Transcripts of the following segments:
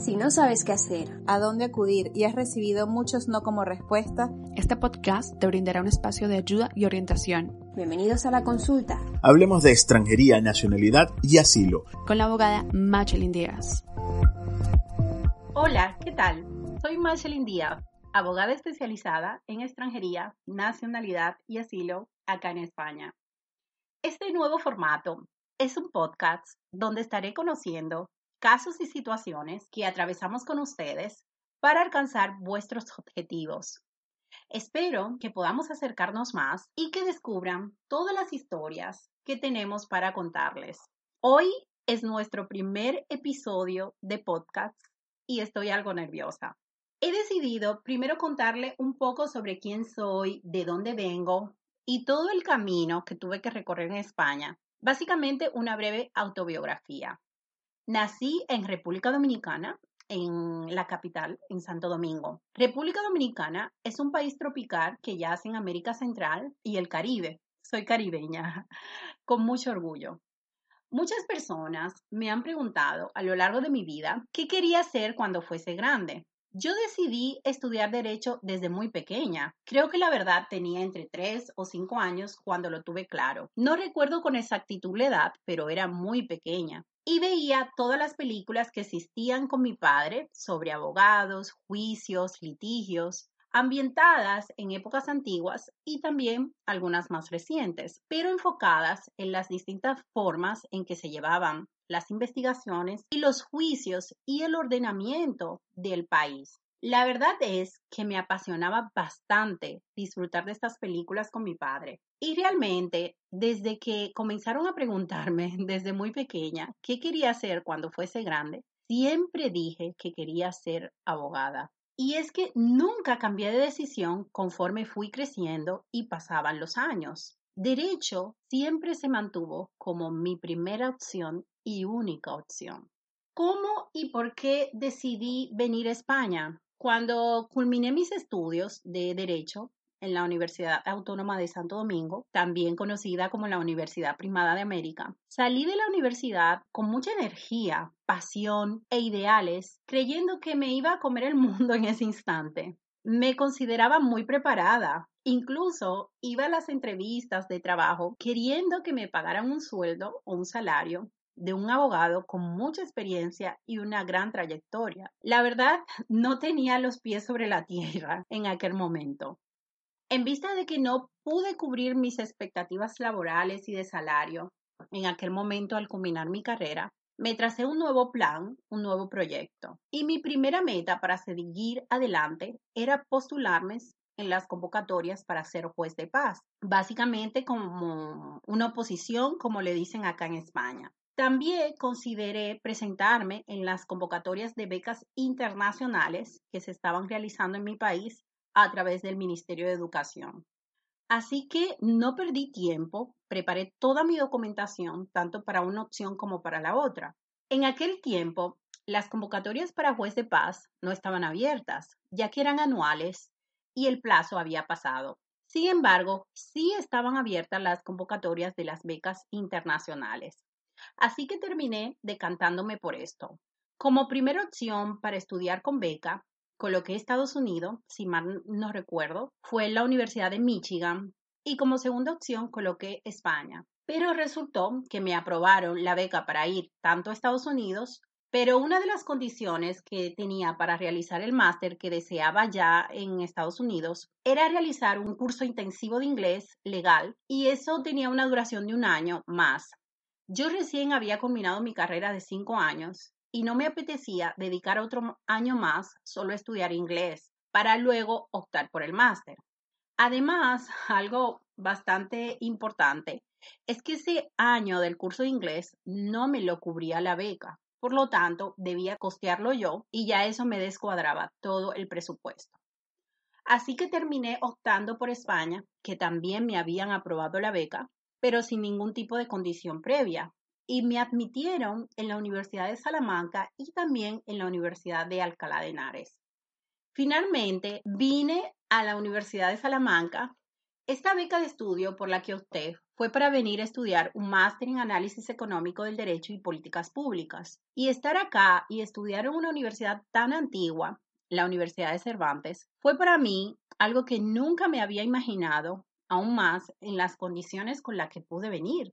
Si no sabes qué hacer, a dónde acudir y has recibido muchos no como respuesta, este podcast te brindará un espacio de ayuda y orientación. Bienvenidos a la consulta. Hablemos de extranjería, nacionalidad y asilo. Con la abogada Machelin Díaz. Hola, ¿qué tal? Soy Machelin Díaz, abogada especializada en extranjería, nacionalidad y asilo acá en España. Este nuevo formato es un podcast donde estaré conociendo casos y situaciones que atravesamos con ustedes para alcanzar vuestros objetivos. Espero que podamos acercarnos más y que descubran todas las historias que tenemos para contarles. Hoy es nuestro primer episodio de podcast y estoy algo nerviosa. He decidido primero contarle un poco sobre quién soy, de dónde vengo y todo el camino que tuve que recorrer en España. Básicamente una breve autobiografía. Nací en República Dominicana, en la capital, en Santo Domingo. República Dominicana es un país tropical que yace en América Central y el Caribe. Soy caribeña, con mucho orgullo. Muchas personas me han preguntado a lo largo de mi vida qué quería hacer cuando fuese grande. Yo decidí estudiar derecho desde muy pequeña. Creo que la verdad tenía entre 3 o 5 años cuando lo tuve claro. No recuerdo con exactitud la edad, pero era muy pequeña y veía todas las películas que existían con mi padre sobre abogados, juicios, litigios, ambientadas en épocas antiguas y también algunas más recientes, pero enfocadas en las distintas formas en que se llevaban las investigaciones y los juicios y el ordenamiento del país. La verdad es que me apasionaba bastante disfrutar de estas películas con mi padre. Y realmente, desde que comenzaron a preguntarme desde muy pequeña qué quería hacer cuando fuese grande, siempre dije que quería ser abogada. Y es que nunca cambié de decisión conforme fui creciendo y pasaban los años. Derecho siempre se mantuvo como mi primera opción y única opción. ¿Cómo y por qué decidí venir a España? Cuando culminé mis estudios de Derecho en la Universidad Autónoma de Santo Domingo, también conocida como la Universidad Primada de América, salí de la universidad con mucha energía, pasión e ideales, creyendo que me iba a comer el mundo en ese instante. Me consideraba muy preparada, Incluso iba a las entrevistas de trabajo queriendo que me pagaran un sueldo o un salario de un abogado con mucha experiencia y una gran trayectoria. La verdad, no tenía los pies sobre la tierra en aquel momento. En vista de que no pude cubrir mis expectativas laborales y de salario en aquel momento al culminar mi carrera, me tracé un nuevo plan, un nuevo proyecto. Y mi primera meta para seguir adelante era postularme en las convocatorias para ser juez de paz, básicamente como una oposición, como le dicen acá en España. También consideré presentarme en las convocatorias de becas internacionales que se estaban realizando en mi país a través del Ministerio de Educación. Así que no perdí tiempo, preparé toda mi documentación, tanto para una opción como para la otra. En aquel tiempo, las convocatorias para juez de paz no estaban abiertas, ya que eran anuales y el plazo había pasado. Sin embargo, sí estaban abiertas las convocatorias de las becas internacionales. Así que terminé decantándome por esto. Como primera opción para estudiar con beca, coloqué Estados Unidos, si mal no recuerdo, fue la Universidad de Michigan, y como segunda opción coloqué España. Pero resultó que me aprobaron la beca para ir tanto a Estados Unidos, pero una de las condiciones que tenía para realizar el máster que deseaba ya en Estados Unidos era realizar un curso intensivo de inglés legal y eso tenía una duración de un año más. Yo recién había combinado mi carrera de cinco años y no me apetecía dedicar otro año más solo a estudiar inglés para luego optar por el máster. Además, algo bastante importante es que ese año del curso de inglés no me lo cubría la beca. Por lo tanto, debía costearlo yo y ya eso me descuadraba todo el presupuesto. Así que terminé optando por España, que también me habían aprobado la beca, pero sin ningún tipo de condición previa. Y me admitieron en la Universidad de Salamanca y también en la Universidad de Alcalá de Henares. Finalmente vine a la Universidad de Salamanca Esta beca de estudio por la que opté fue para venir a estudiar un máster en análisis económico del derecho y políticas públicas. Y estar acá y estudiar en una universidad tan antigua, la Universidad de Cervantes, fue para mí algo que nunca me había imaginado, aún más en las condiciones con las que pude venir,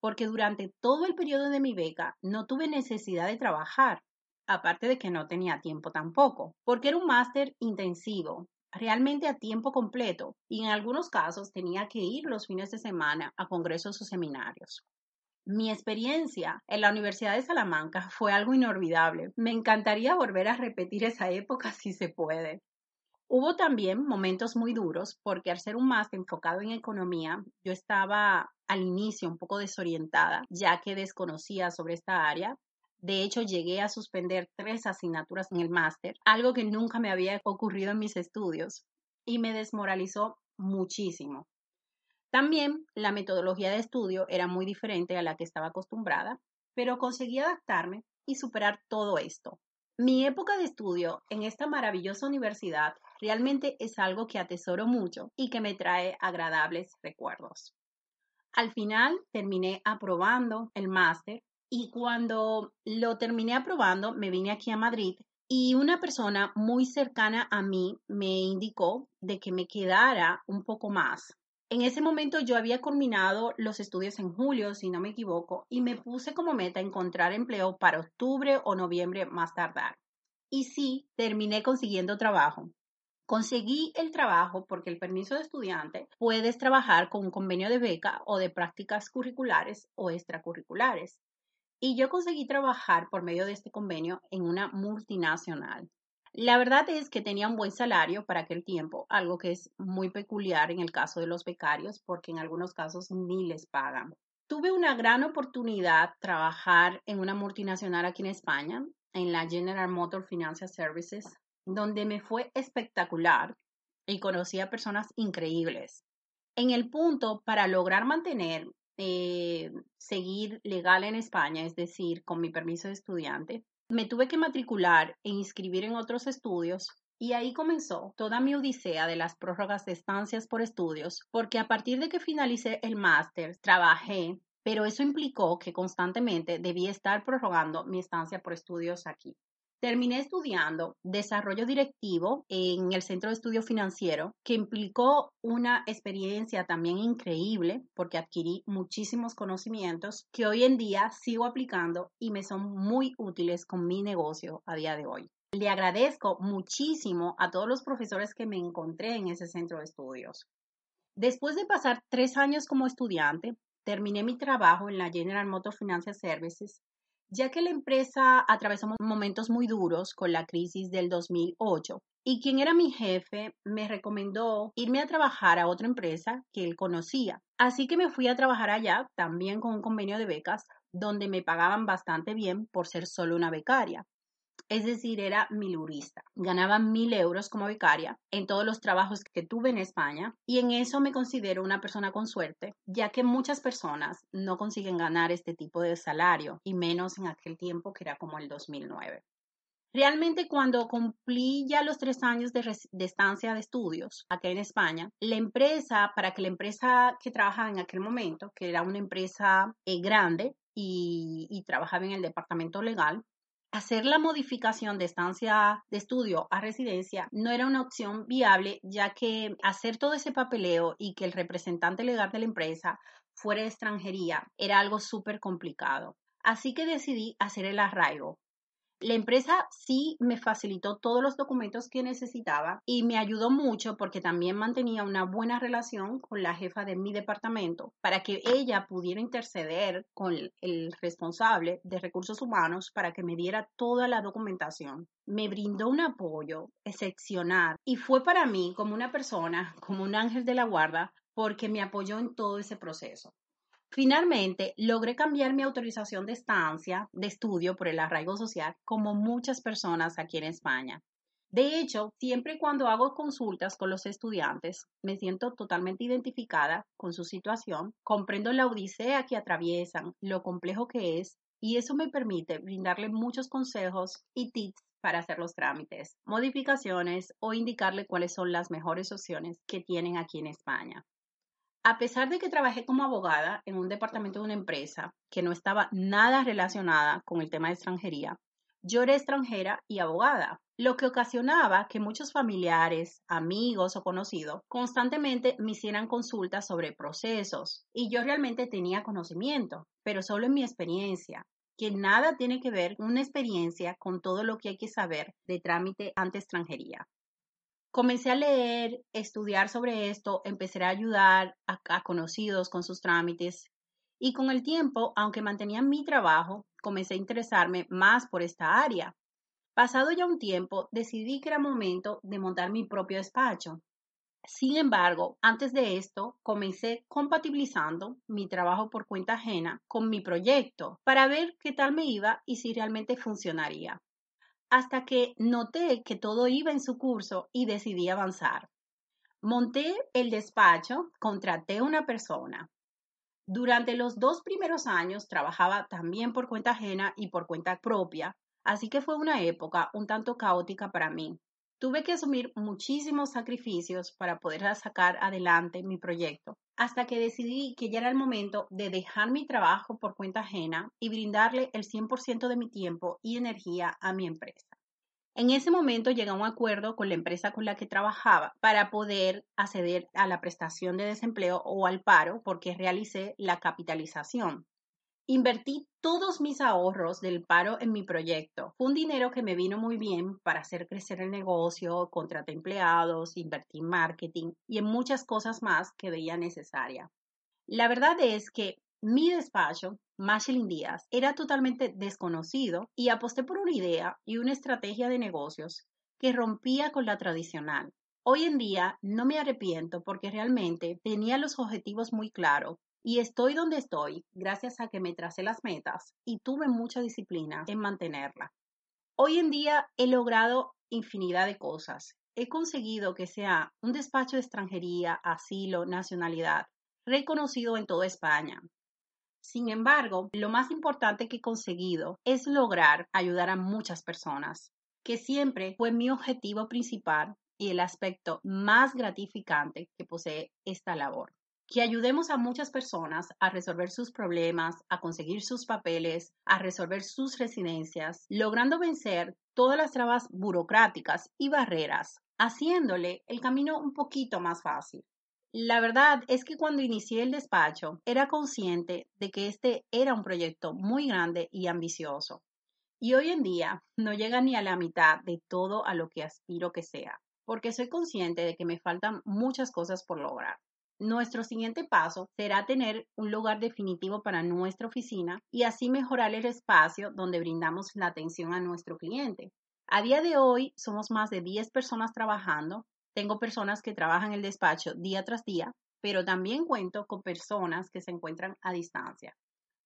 porque durante todo el periodo de mi beca no tuve necesidad de trabajar aparte de que no tenía tiempo tampoco, porque era un máster intensivo, realmente a tiempo completo, y en algunos casos tenía que ir los fines de semana a congresos o seminarios. Mi experiencia en la Universidad de Salamanca fue algo inolvidable. Me encantaría volver a repetir esa época si se puede. Hubo también momentos muy duros porque al ser un máster enfocado en economía, yo estaba al inicio un poco desorientada, ya que desconocía sobre esta área de hecho, llegué a suspender tres asignaturas en el máster, algo que nunca me había ocurrido en mis estudios y me desmoralizó muchísimo. También la metodología de estudio era muy diferente a la que estaba acostumbrada, pero conseguí adaptarme y superar todo esto. Mi época de estudio en esta maravillosa universidad realmente es algo que atesoro mucho y que me trae agradables recuerdos. Al final terminé aprobando el máster y cuando lo terminé aprobando, me vine aquí a Madrid y una persona muy cercana a mí me indicó de que me quedara un poco más. En ese momento yo había culminado los estudios en julio, si no me equivoco, y me puse como meta encontrar empleo para octubre o noviembre más tardar. Y sí, terminé consiguiendo trabajo. Conseguí el trabajo porque el permiso de estudiante puedes trabajar con un convenio de beca o de prácticas curriculares o extracurriculares. Y yo conseguí trabajar por medio de este convenio en una multinacional. La verdad es que tenía un buen salario para aquel tiempo, algo que es muy peculiar en el caso de los becarios porque en algunos casos ni les pagan. Tuve una gran oportunidad trabajar en una multinacional aquí en España, en la General Motor Financial Services, donde me fue espectacular y conocí a personas increíbles. En el punto para lograr mantener eh, seguir legal en España, es decir, con mi permiso de estudiante, me tuve que matricular e inscribir en otros estudios y ahí comenzó toda mi odisea de las prórrogas de estancias por estudios, porque a partir de que finalicé el máster, trabajé, pero eso implicó que constantemente debía estar prorrogando mi estancia por estudios aquí. Terminé estudiando desarrollo directivo en el Centro de Estudio Financiero, que implicó una experiencia también increíble porque adquirí muchísimos conocimientos que hoy en día sigo aplicando y me son muy útiles con mi negocio a día de hoy. Le agradezco muchísimo a todos los profesores que me encontré en ese centro de estudios. Después de pasar tres años como estudiante, terminé mi trabajo en la General Motors Financial Services ya que la empresa atravesó momentos muy duros con la crisis del 2008 y quien era mi jefe me recomendó irme a trabajar a otra empresa que él conocía. Así que me fui a trabajar allá, también con un convenio de becas, donde me pagaban bastante bien por ser solo una becaria es decir, era milurista. Ganaba mil euros como becaria en todos los trabajos que tuve en España y en eso me considero una persona con suerte, ya que muchas personas no consiguen ganar este tipo de salario y menos en aquel tiempo que era como el 2009. Realmente cuando cumplí ya los tres años de, estancia de estudios aquí en España, la empresa, para que la empresa que trabajaba en aquel momento, que era una empresa eh, grande y trabajaba en el departamento legal, hacer la modificación de estancia de estudio a residencia no era una opción viable, ya que hacer todo ese papeleo y que el representante legal de la empresa fuera de extranjería era algo súper complicado. Así que decidí hacer el arraigo, la empresa sí me facilitó todos los documentos que necesitaba y me ayudó mucho porque también mantenía una buena relación con la jefa de mi departamento para que ella pudiera interceder con el responsable de recursos humanos para que me diera toda la documentación. Me brindó un apoyo excepcional y fue para mí como una persona, como un ángel de la guarda, porque me apoyó en todo ese proceso. Finalmente, logré cambiar mi autorización de estancia de estudio por el arraigo social como muchas personas aquí en España. De hecho, siempre cuando hago consultas con los estudiantes, me siento totalmente identificada con su situación, comprendo la odisea que atraviesan, lo complejo que es, y eso me permite brindarle muchos consejos y tips para hacer los trámites, modificaciones o indicarle cuáles son las mejores opciones que tienen aquí en España. A pesar de que trabajé como abogada en un departamento de una empresa que no estaba nada relacionada con el tema de extranjería, yo era extranjera y abogada, lo que ocasionaba que muchos familiares, amigos o conocidos constantemente me hicieran consultas sobre procesos y yo realmente tenía conocimiento, pero solo en mi experiencia, que nada tiene que ver una experiencia con todo lo que hay que saber de trámite ante extranjería. Comencé a leer, estudiar sobre esto, empecé a ayudar a, conocidos con sus trámites y con el tiempo, aunque mantenía mi trabajo, comencé a interesarme más por esta área. Pasado ya un tiempo, decidí que era momento de montar mi propio despacho. Sin embargo, antes de esto, comencé compatibilizando mi trabajo por cuenta ajena con mi proyecto para ver qué tal me iba y si realmente funcionaría. Hasta que noté que todo iba en su curso y decidí avanzar. Monté el despacho, contraté una persona, durante los dos primeros años trabajaba también por cuenta ajena y por cuenta propia, así que fue una época un tanto caótica para mí. Tuve que asumir muchísimos sacrificios para poder sacar adelante mi proyecto, hasta que decidí que ya era el momento de dejar mi trabajo por cuenta ajena y brindarle el 100% de mi tiempo y energía a mi empresa. En ese momento llegué a un acuerdo con la empresa con la que trabajaba para poder acceder a la prestación de desempleo o al paro porque realicé la capitalización. Invertí todos mis ahorros del paro en mi proyecto. Fue un dinero que me vino muy bien para hacer crecer el negocio, contraté empleados, invertí en marketing y en muchas cosas más que veía necesaria. La verdad es que mi despacho, Machelin Díaz, era totalmente desconocido y aposté por una idea y una estrategia de negocios que rompía con la tradicional. Hoy en día no me arrepiento porque realmente tenía los objetivos muy claros y estoy donde estoy gracias a que me tracé las metas y tuve mucha disciplina en mantenerla. Hoy en día he logrado infinidad de cosas. He conseguido que sea un despacho de extranjería, asilo, nacionalidad, reconocido en toda España. Sin embargo, lo más importante que he conseguido es lograr ayudar a muchas personas, que siempre fue mi objetivo principal y el aspecto más gratificante que posee esta labor. Que ayudemos a muchas personas a resolver sus problemas, a conseguir sus papeles, a resolver sus residencias, logrando vencer todas las trabas burocráticas y barreras, haciéndole el camino un poquito más fácil. La verdad es que cuando inicié el despacho era consciente de que este era un proyecto muy grande y ambicioso. Y hoy en día no llega ni a la mitad de todo a lo que aspiro que sea, porque soy consciente de que me faltan muchas cosas por lograr. Nuestro siguiente paso será tener un lugar definitivo para nuestra oficina y así mejorar el espacio donde brindamos la atención a nuestro cliente. A día de hoy somos más de 10 personas trabajando tengo personas que trabajan en el despacho día tras día, pero también cuento con personas que se encuentran a distancia.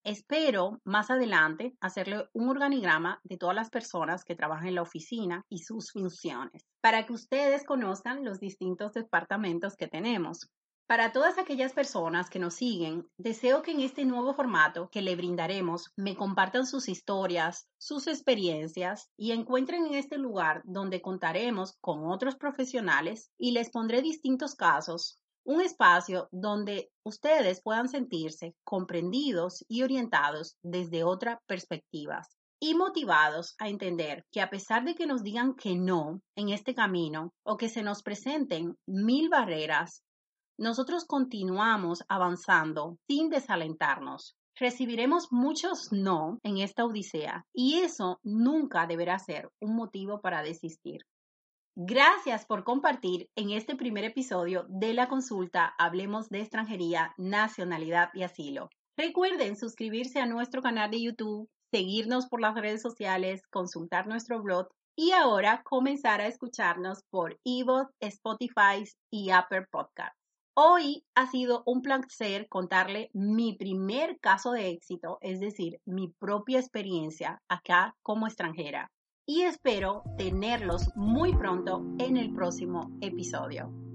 Espero más adelante hacerle un organigrama de todas las personas que trabajan en la oficina y sus funciones, para que ustedes conozcan los distintos departamentos que tenemos. Para todas aquellas personas que nos siguen, deseo que en este nuevo formato que le brindaremos me compartan sus historias, sus experiencias y encuentren en este lugar donde contaremos con otros profesionales y les pondré distintos casos, un espacio donde ustedes puedan sentirse comprendidos y orientados desde otra perspectiva y motivados a entender que a pesar de que nos digan que no en este camino o que se nos presenten mil barreras, nosotros continuamos avanzando sin desalentarnos. Recibiremos muchos no en esta odisea y eso nunca deberá ser un motivo para desistir. Gracias por compartir en este primer episodio de la consulta Hablemos de extranjería, nacionalidad y asilo. Recuerden suscribirse a nuestro canal de YouTube, seguirnos por las redes sociales, consultar nuestro blog y ahora comenzar a escucharnos por Evo, Spotify y Apple Podcasts. Hoy ha sido un placer contarle mi primer caso de éxito, es decir, mi propia experiencia acá como extranjera. Y espero tenerlos muy pronto en el próximo episodio.